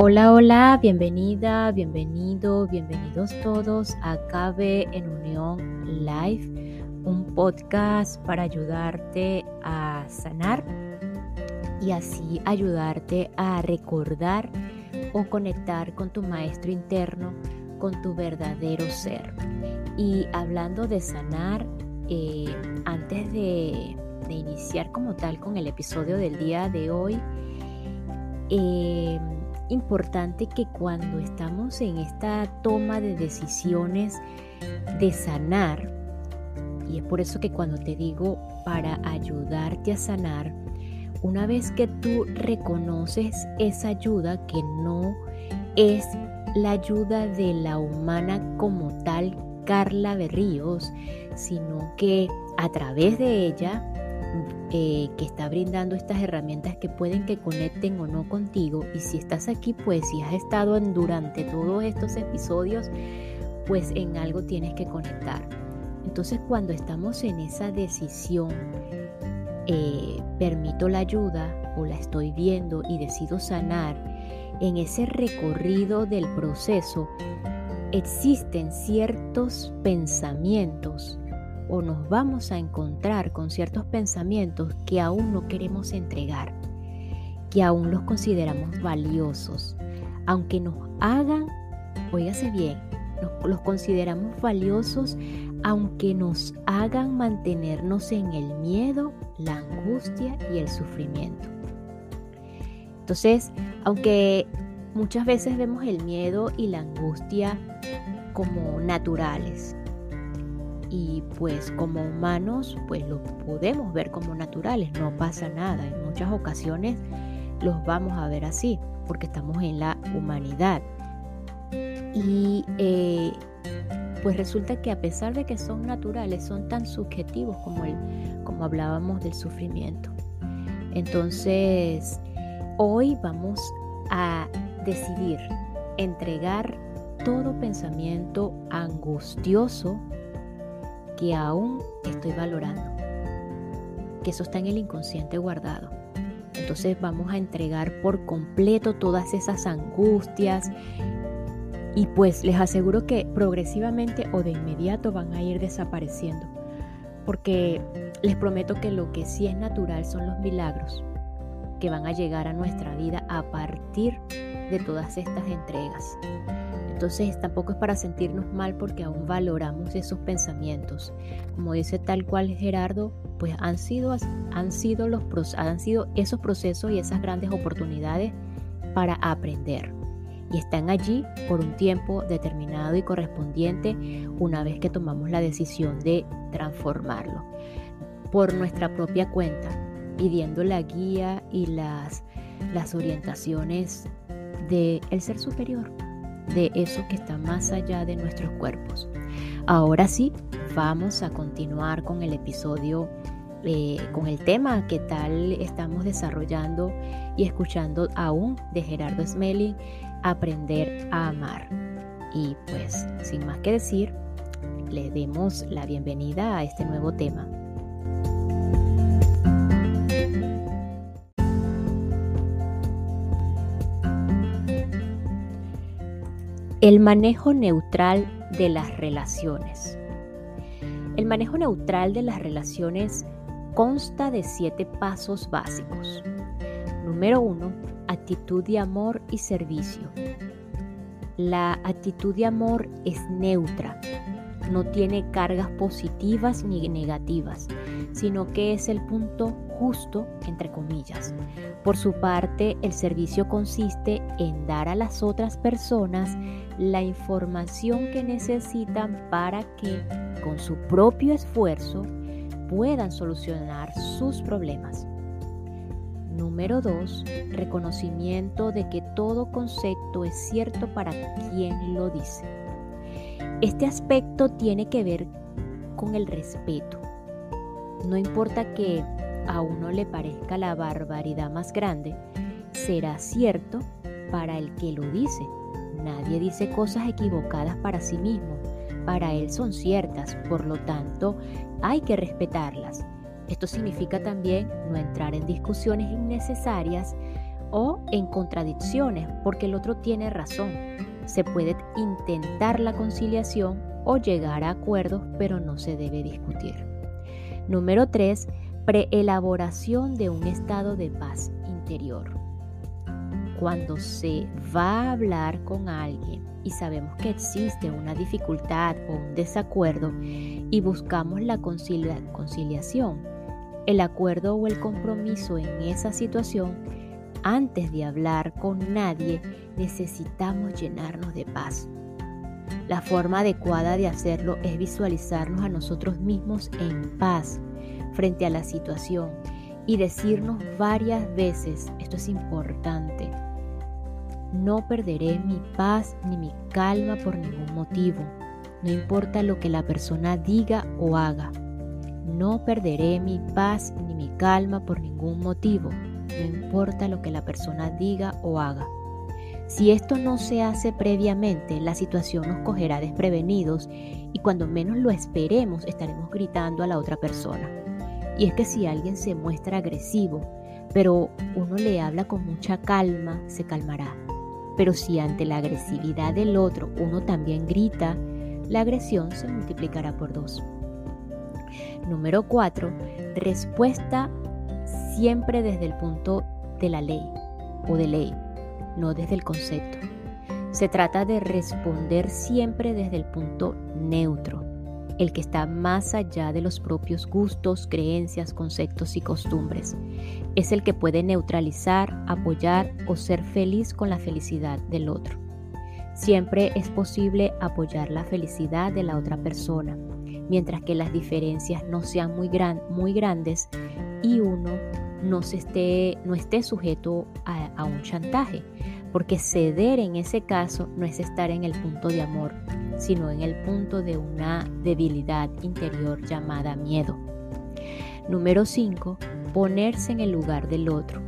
Hola, hola, bienvenida, bienvenido, bienvenidos todos a Cabe en Unión Live, un podcast para ayudarte a sanar y así ayudarte a recordar o conectar con tu maestro interno, con tu verdadero ser. Y hablando de sanar, eh, antes de, de, iniciar como tal con el episodio del día de hoy, eh, importante que cuando estamos en esta toma de decisiones de sanar, y es por eso que cuando te digo para ayudarte a sanar, una vez que tú reconoces esa ayuda que no es la ayuda de la humana como tal Carla Berríos, sino que a través de ella eh, que está brindando estas herramientas que pueden que conecten o no contigo. Y si estás aquí, pues si has estado en, durante todos estos episodios, pues en algo tienes que conectar. Entonces cuando estamos en esa decisión, eh, permito la ayuda o la estoy viendo y decido sanar, en ese recorrido del proceso existen ciertos pensamientos o nos vamos a encontrar con ciertos pensamientos que aún no queremos entregar, que aún los consideramos valiosos, aunque nos hagan, oígase bien, los consideramos valiosos aunque nos hagan mantenernos en el miedo, la angustia y el sufrimiento. Entonces, aunque muchas veces vemos el miedo y la angustia como naturales, y pues como humanos pues lo podemos ver como naturales, no pasa nada. En muchas ocasiones los vamos a ver así porque estamos en la humanidad. Y eh, pues resulta que a pesar de que son naturales, son tan subjetivos como, el, como hablábamos del sufrimiento. Entonces, hoy vamos a decidir entregar todo pensamiento angustioso que aún estoy valorando, que eso está en el inconsciente guardado. Entonces vamos a entregar por completo todas esas angustias y pues les aseguro que progresivamente o de inmediato van a ir desapareciendo. Porque les prometo que lo que sí es natural son los milagros que van a llegar a nuestra vida a partir de todas estas entregas. Entonces tampoco es para sentirnos mal porque aún valoramos esos pensamientos. Como dice tal cual Gerardo, pues han sido, han sido, los, han sido esos procesos y esas grandes oportunidades para aprender. Y están allí por un tiempo determinado y correspondiente una vez que tomamos la decisión de transformarlo. Por nuestra propia cuenta, pidiendo la guía y las, las orientaciones del ser superior de eso que está más allá de nuestros cuerpos. Ahora sí, vamos a continuar con el episodio, eh, con el tema que tal estamos desarrollando y escuchando aún de Gerardo Smelly, Aprender a Amar. Y pues, sin más que decir, le demos la bienvenida a este nuevo tema. El manejo neutral de las relaciones. El manejo neutral de las relaciones consta de siete pasos básicos. Número uno, actitud de amor y servicio. La actitud de amor es neutra, no tiene cargas positivas ni negativas, sino que es el punto justo, entre comillas. Por su parte, el servicio consiste en dar a las otras personas la información que necesitan para que, con su propio esfuerzo, puedan solucionar sus problemas. Número 2. Reconocimiento de que todo concepto es cierto para quien lo dice. Este aspecto tiene que ver con el respeto. No importa que a uno le parezca la barbaridad más grande, será cierto para el que lo dice. Nadie dice cosas equivocadas para sí mismo, para él son ciertas, por lo tanto hay que respetarlas. Esto significa también no entrar en discusiones innecesarias o en contradicciones porque el otro tiene razón. Se puede intentar la conciliación o llegar a acuerdos, pero no se debe discutir. Número 3. Preelaboración de un estado de paz interior. Cuando se va a hablar con alguien y sabemos que existe una dificultad o un desacuerdo y buscamos la conciliación, el acuerdo o el compromiso en esa situación, antes de hablar con nadie necesitamos llenarnos de paz. La forma adecuada de hacerlo es visualizarnos a nosotros mismos en paz frente a la situación y decirnos varias veces, esto es importante, no perderé mi paz ni mi calma por ningún motivo, no importa lo que la persona diga o haga. No perderé mi paz ni mi calma por ningún motivo, no importa lo que la persona diga o haga. Si esto no se hace previamente, la situación nos cogerá desprevenidos y cuando menos lo esperemos estaremos gritando a la otra persona. Y es que si alguien se muestra agresivo, pero uno le habla con mucha calma, se calmará. Pero si ante la agresividad del otro uno también grita, la agresión se multiplicará por dos. Número 4. Respuesta siempre desde el punto de la ley o de ley no desde el concepto. Se trata de responder siempre desde el punto neutro, el que está más allá de los propios gustos, creencias, conceptos y costumbres. Es el que puede neutralizar, apoyar o ser feliz con la felicidad del otro. Siempre es posible apoyar la felicidad de la otra persona, mientras que las diferencias no sean muy, grandes y uno no, esté, no esté sujeto a un chantaje porque ceder en ese caso no es estar en el punto de amor, sino en el punto de una debilidad interior llamada miedo. Número 5. Ponerse en el lugar del otro.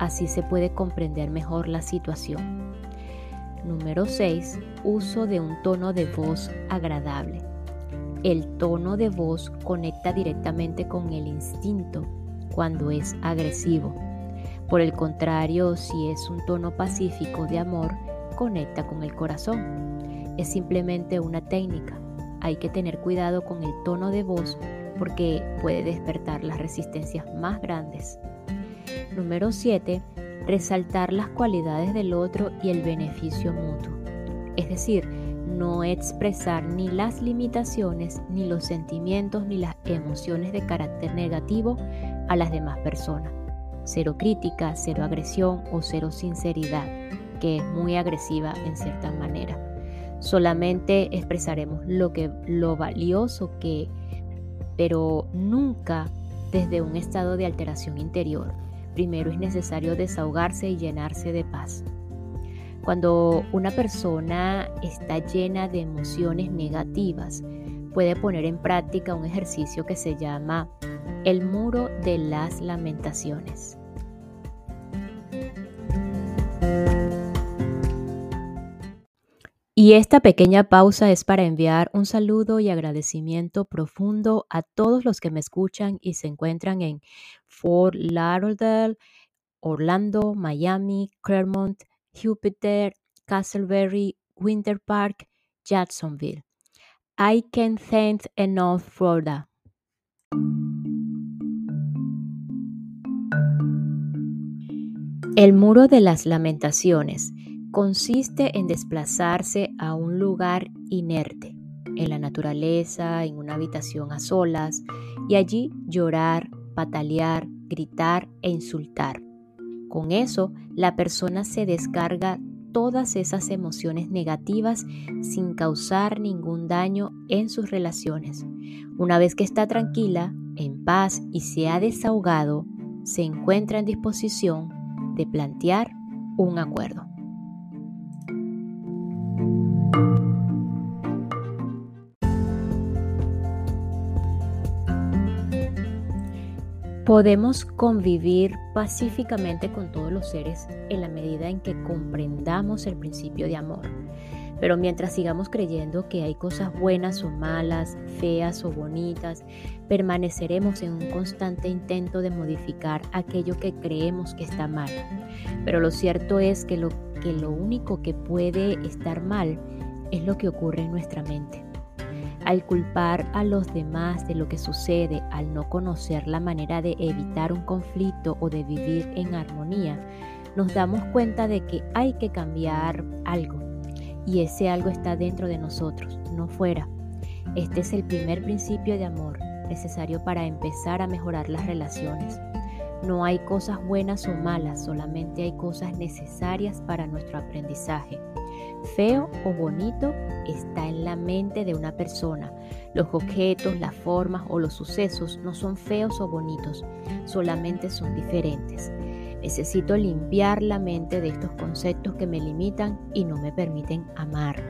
Así se puede comprender mejor la situación. Número 6. Uso de un tono de voz agradable. El tono de voz conecta directamente con el instinto cuando es agresivo por el contrario, si es un tono pacífico de amor, conecta con el corazón. Es simplemente una técnica. Hay que tener cuidado con el tono de voz porque puede despertar las resistencias más grandes. Número 7. Resaltar las cualidades del otro y el beneficio mutuo. Es decir, no expresar ni las limitaciones, ni los sentimientos, ni las emociones de carácter negativo a las demás personas cero crítica, cero agresión o cero sinceridad, que es muy agresiva en cierta manera. Solamente expresaremos lo que lo valioso que, pero nunca desde un estado de alteración interior. Primero es necesario desahogarse y llenarse de paz. Cuando una persona está llena de emociones negativas, puede poner en práctica un ejercicio que se llama el muro de las lamentaciones. Y esta pequeña pausa es para enviar un saludo y agradecimiento profundo a todos los que me escuchan y se encuentran en Fort Lauderdale, Orlando, Miami, Claremont, Jupiter, Castleberry, Winter Park, Jacksonville. I can't thank enough Florida. El muro de las lamentaciones consiste en desplazarse a un lugar inerte, en la naturaleza, en una habitación a solas, y allí llorar, patalear, gritar e insultar. Con eso, la persona se descarga todas esas emociones negativas sin causar ningún daño en sus relaciones. Una vez que está tranquila, en paz y se ha desahogado, se encuentra en disposición de plantear un acuerdo. Podemos convivir pacíficamente con todos los seres en la medida en que comprendamos el principio de amor. Pero mientras sigamos creyendo que hay cosas buenas o malas, feas o bonitas, permaneceremos en un constante intento de modificar aquello que creemos que está mal. Pero lo cierto es que lo, que lo único que puede estar mal es lo que ocurre en nuestra mente. Al culpar a los demás de lo que sucede, al no conocer la manera de evitar un conflicto o de vivir en armonía, nos damos cuenta de que hay que cambiar algo y ese algo está dentro de nosotros, no fuera. Este es el primer principio de amor necesario para empezar a mejorar las relaciones. No hay cosas buenas o malas, solamente hay cosas necesarias para nuestro aprendizaje. Feo o bonito está en la mente de una persona. Los objetos, las formas o los sucesos no son feos o bonitos, solamente son diferentes. Necesito limpiar la mente de estos conceptos que me limitan y no me permiten amar.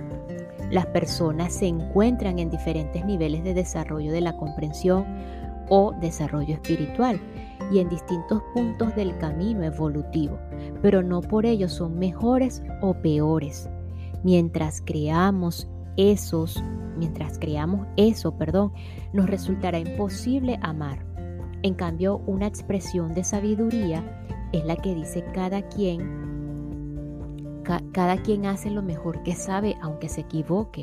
Las personas se encuentran en diferentes niveles de desarrollo de la comprensión o desarrollo espiritual y en distintos puntos del camino evolutivo, pero no por ello son mejores o peores. Mientras creamos esos, mientras creamos eso, perdón, nos resultará imposible amar. En cambio, una expresión de sabiduría es la que dice cada quien, cada quien hace lo mejor que sabe aunque se equivoque.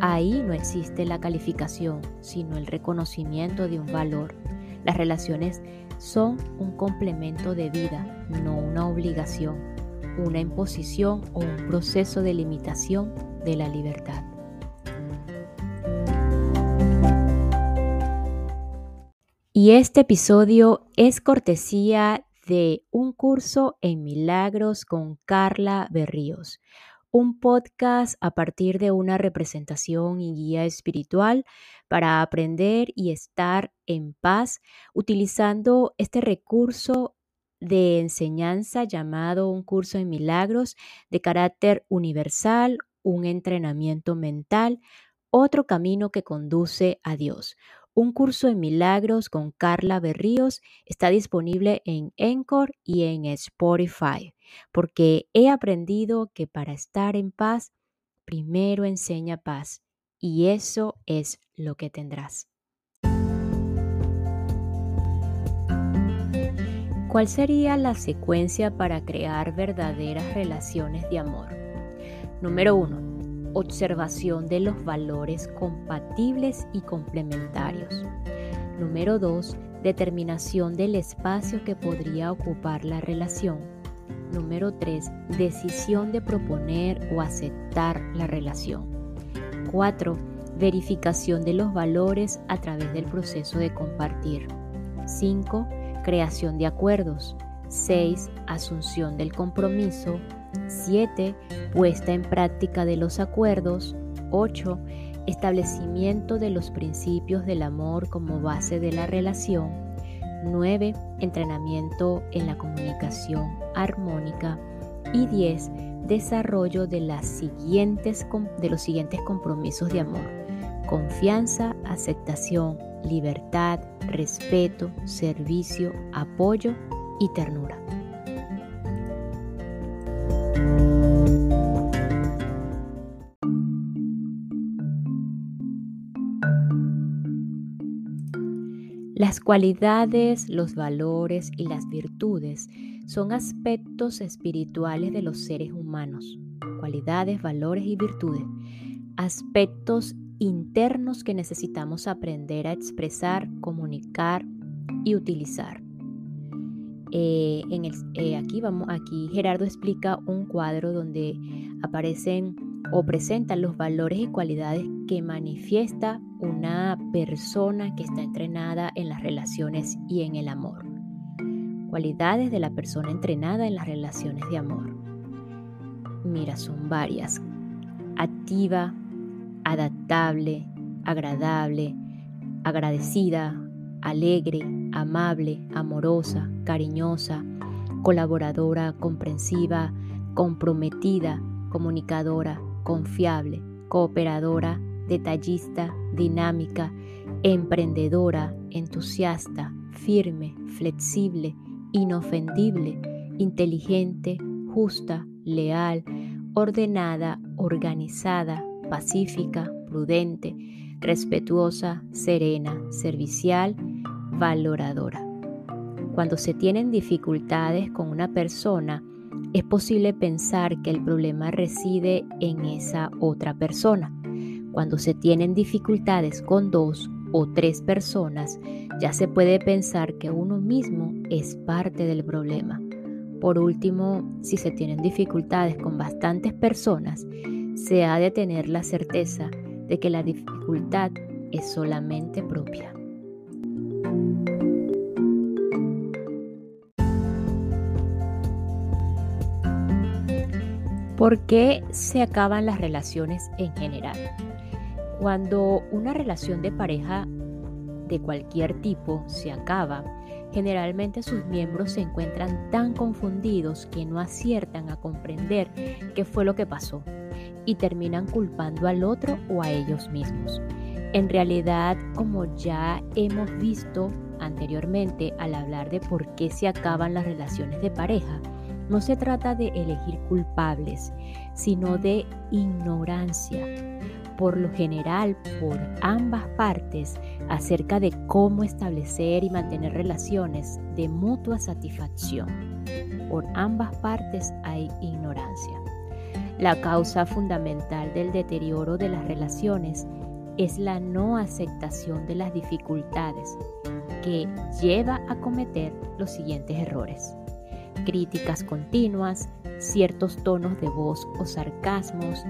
Ahí no existe la calificación, sino el reconocimiento de un valor. Las relaciones son un complemento de vida, no una obligación, una imposición o un proceso de limitación de la libertad. Y este episodio es cortesía de un curso en milagros con Carla Berríos, un podcast a partir de una representación y guía espiritual para aprender y estar en paz utilizando este recurso de enseñanza llamado un curso en milagros de carácter universal, un entrenamiento mental, otro camino que conduce a Dios, un curso en milagros con Carla Berríos está disponible en Encore y en Spotify, porque he aprendido que para estar en paz, primero enseña paz, y eso es lo que tendrás. ¿Cuál sería la secuencia para crear verdaderas relaciones de amor? Número 1 observación de los valores compatibles y complementarios. Número 2. Determinación del espacio que podría ocupar la relación. Número 3. Decisión de proponer o aceptar la relación. 4. Verificación de los valores a través del proceso de compartir. 5. Creación de acuerdos. 6. Asunción del compromiso. 7. Puesta en práctica de los acuerdos. 8. Establecimiento de los principios del amor como base de la relación. 9. Entrenamiento en la comunicación armónica. Y 10. Desarrollo de, las siguientes, de los siguientes compromisos de amor. Confianza, aceptación, libertad, respeto, servicio, apoyo y ternura. Las cualidades, los valores y las virtudes son aspectos espirituales de los seres humanos. Cualidades, valores y virtudes. Aspectos internos que necesitamos aprender a expresar, comunicar y utilizar. Eh, eh, aquí, vamos, aquí Gerardo explica un cuadro donde aparecen o presentan los valores y cualidades que manifiesta una persona que está entrenada en las relaciones y en el amor. Cualidades de la persona entrenada en las relaciones de amor. Mira, son varias. Activa, adaptable, agradable, agradecida, alegre, amable, amorosa, cariñosa, colaboradora, comprensiva, comprometida, comunicadora, confiable, cooperadora, detallista, dinámica, emprendedora, entusiasta, firme, flexible, inofendible, inteligente, justa, leal, ordenada, organizada, pacífica, prudente, respetuosa, serena, servicial, valoradora. Cuando se tienen dificultades con una persona, es posible pensar que el problema reside en esa otra persona. Cuando se tienen dificultades con dos o tres personas, ya se puede pensar que uno mismo es parte del problema. Por último, si se tienen dificultades con bastantes personas, se ha de tener la certeza de que la dificultad es solamente propia. ¿Por qué se acaban las relaciones en general? Cuando una relación de pareja de cualquier tipo se acaba, generalmente sus miembros se encuentran tan confundidos que no aciertan a comprender qué fue lo que pasó y terminan culpando al otro o a ellos mismos. En realidad, como ya hemos visto anteriormente al hablar de por qué se acaban las relaciones de pareja, no se trata de elegir culpables, sino de ignorancia, por lo general por ambas partes, acerca de cómo establecer y mantener relaciones de mutua satisfacción. Por ambas partes hay ignorancia. La causa fundamental del deterioro de las relaciones es la no aceptación de las dificultades que lleva a cometer los siguientes errores críticas continuas, ciertos tonos de voz o sarcasmos,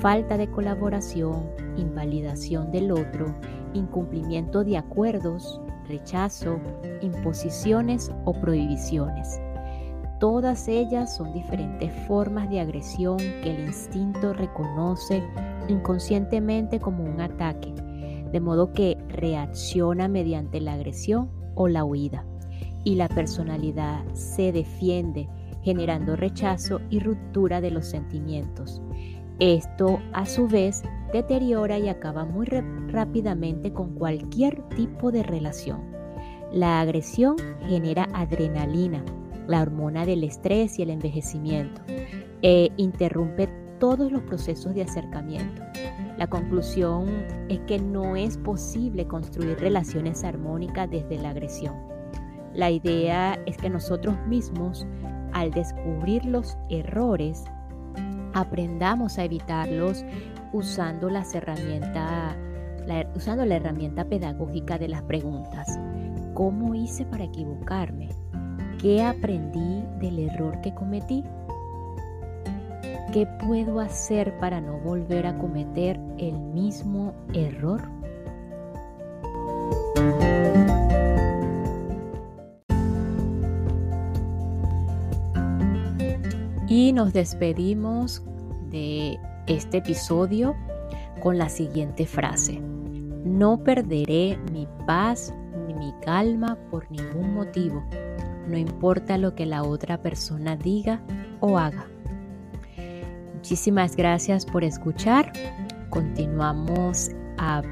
falta de colaboración, invalidación del otro, incumplimiento de acuerdos, rechazo, imposiciones o prohibiciones. Todas ellas son diferentes formas de agresión que el instinto reconoce inconscientemente como un ataque, de modo que reacciona mediante la agresión o la huida y la personalidad se defiende generando rechazo y ruptura de los sentimientos. Esto a su vez deteriora y acaba muy rápidamente con cualquier tipo de relación. La agresión genera adrenalina, la hormona del estrés y el envejecimiento, e interrumpe todos los procesos de acercamiento. La conclusión es que no es posible construir relaciones armónicas desde la agresión. La idea es que nosotros mismos, al descubrir los errores, aprendamos a evitarlos usando, las herramientas, la, usando la herramienta pedagógica de las preguntas. ¿Cómo hice para equivocarme? ¿Qué aprendí del error que cometí? ¿Qué puedo hacer para no volver a cometer el mismo error? Y nos despedimos de este episodio con la siguiente frase. No perderé mi paz ni mi calma por ningún motivo, no importa lo que la otra persona diga o haga. Muchísimas gracias por escuchar. Continuamos a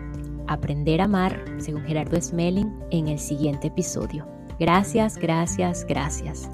aprender a amar, según Gerardo Smelling, en el siguiente episodio. Gracias, gracias, gracias.